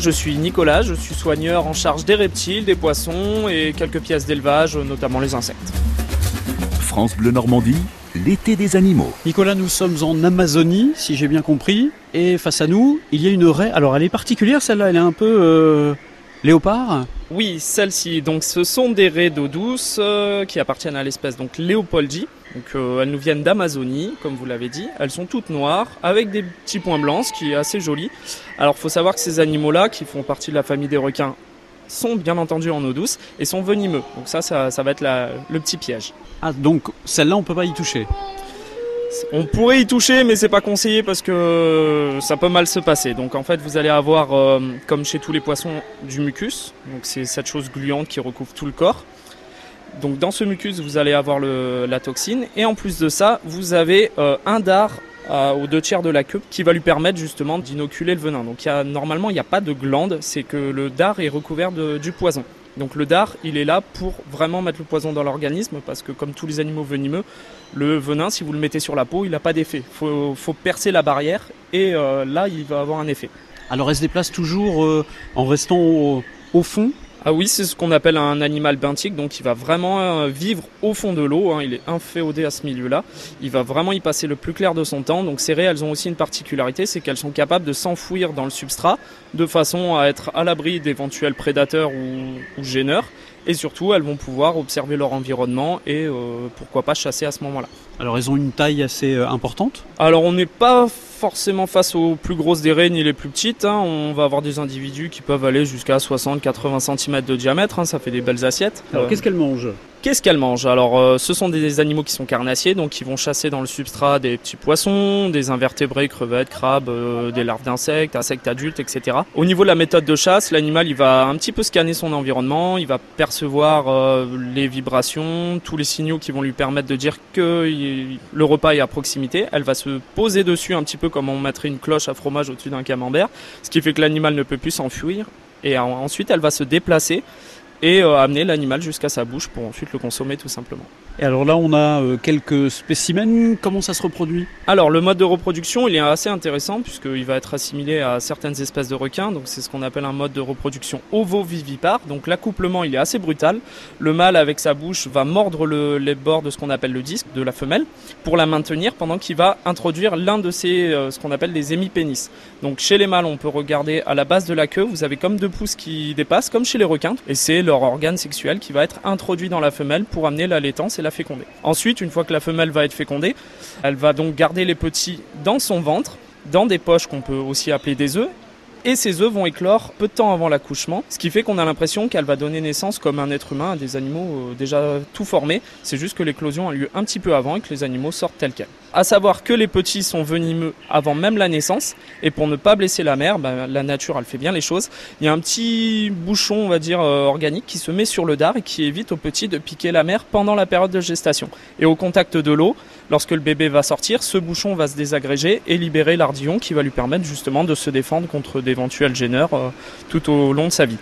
Je suis Nicolas, je suis soigneur en charge des reptiles, des poissons et quelques pièces d'élevage, notamment les insectes. France Bleu Normandie, l'été des animaux. Nicolas, nous sommes en Amazonie, si j'ai bien compris, et face à nous, il y a une raie. Alors elle est particulière celle-là, elle est un peu euh, léopard? Oui, celle-ci. Donc ce sont des raies d'eau douce euh, qui appartiennent à l'espèce donc Léopoldi. Donc euh, elles nous viennent d'Amazonie, comme vous l'avez dit. Elles sont toutes noires avec des petits points blancs, ce qui est assez joli. Alors faut savoir que ces animaux-là, qui font partie de la famille des requins, sont bien entendu en eau douce et sont venimeux. Donc ça, ça, ça va être la- le petit piège. Ah, donc celle-là, on peut pas y toucher. On pourrait y toucher, mais c'est pas conseillé parce que ça peut mal se passer. Donc en fait, vous allez avoir, euh, comme chez tous les poissons, du mucus. Donc c'est cette chose gluante qui recouvre tout le corps. Donc dans ce mucus, vous allez avoir la toxine. Et en plus de ça, vous avez euh, un dard à- aux deux tiers de la queue qui va lui permettre justement d'inoculer le venin. Donc normalement, il n'y a pas de glande, c'est que le dard est recouvert du poison. Donc le dard, il est là pour vraiment mettre le poison dans l'organisme parce que comme tous les animaux venimeux, le venin, si vous le mettez sur la peau, il n'a pas d'effet. Il faut, percer la barrière et euh, là, il va avoir un effet. Alors elle se déplace toujours euh, en restant au fond Ah oui, c'est ce qu'on appelle un animal benthique, donc il va vraiment euh, vivre au fond de l'eau, hein, il est inféodé à ce milieu-là, il va vraiment y passer le plus clair de son temps, donc ces raies, elles ont aussi une particularité, c'est qu'elles sont capables de s'enfouir dans le substrat, de façon à être à l'abri d'éventuels prédateurs ou, ou gêneurs, et surtout, elles vont pouvoir observer leur environnement et euh, pourquoi pas chasser à ce moment-là. Alors elles ont une taille assez euh, importante? Alors on n'est pas forcément face aux plus grosses des raies ni les plus petites. hein. On va avoir des individus qui peuvent aller jusqu'à 60-80 cm de diamètre. hein. Ça fait des belles assiettes. Alors Euh, qu'est-ce qu'elles mangent? Qu'est-ce qu'elles mangent Alors euh, ce sont des animaux qui sont carnassiers, donc qui vont chasser dans le substrat des petits poissons, des invertébrés, crevettes, crabes, euh, des larves d'insectes, insectes adultes, etc. Au niveau de la méthode de chasse, l'animal il va un petit peu scanner son environnement, il va percevoir euh, les vibrations, tous les signaux qui vont lui permettre de dire que le repas est à proximité. Elle va se poser dessus un petit peu comme on mettrait une cloche à fromage au-dessus d'un camembert, ce qui fait que l'animal ne peut plus s'enfuir. Et en- ensuite, elle va se déplacer et euh, amener l'animal jusqu'à sa bouche pour ensuite le consommer tout simplement. Et alors là on a euh, quelques spécimens, comment ça se reproduit? Alors le mode de reproduction il est assez intéressant puisqu'il va être assimilé à certaines espèces de requins, donc c'est ce qu'on appelle un mode de reproduction ovovivipare, donc l'accouplement il est assez brutal, le mâle avec sa bouche va mordre le- les bords de ce qu'on appelle le disque de la femelle pour la maintenir pendant qu'il va introduire l'un de ces euh, ce qu'on appelle des hémipénis. Donc chez les mâles on peut regarder à la base de la queue, vous avez comme deux pouces qui dépassent comme chez les requins. Et c'est leur organe sexuel qui va être introduit dans la femelle pour amener la laitance et la féconder. Ensuite une fois que la femelle va être fécondée, elle va donc garder les petits dans son ventre, dans des poches qu'on peut aussi appeler des œufs. Et ces œufs vont éclore peu de temps avant l'accouchement, ce qui fait qu'on a l'impression qu'elle va donner naissance comme un être humain à des animaux euh, déjà tout formés. C'est juste que l'éclosion a lieu un petit peu avant et que les animaux sortent tels quels. À savoir que les petits sont venimeux avant même la naissance, et pour ne pas blesser la mère, bah, la nature elle fait bien les choses. Il y a un petit bouchon, on va dire, euh, organique qui se met sur le dard et qui évite aux petits de piquer la mère pendant la période de gestation. Et au contact de l'eau, lorsque le bébé va sortir, ce bouchon va se désagréger et libérer l'ardillon qui va lui permettre justement de se défendre contre d'éventuels gêneurs euh, tout au long de sa vie.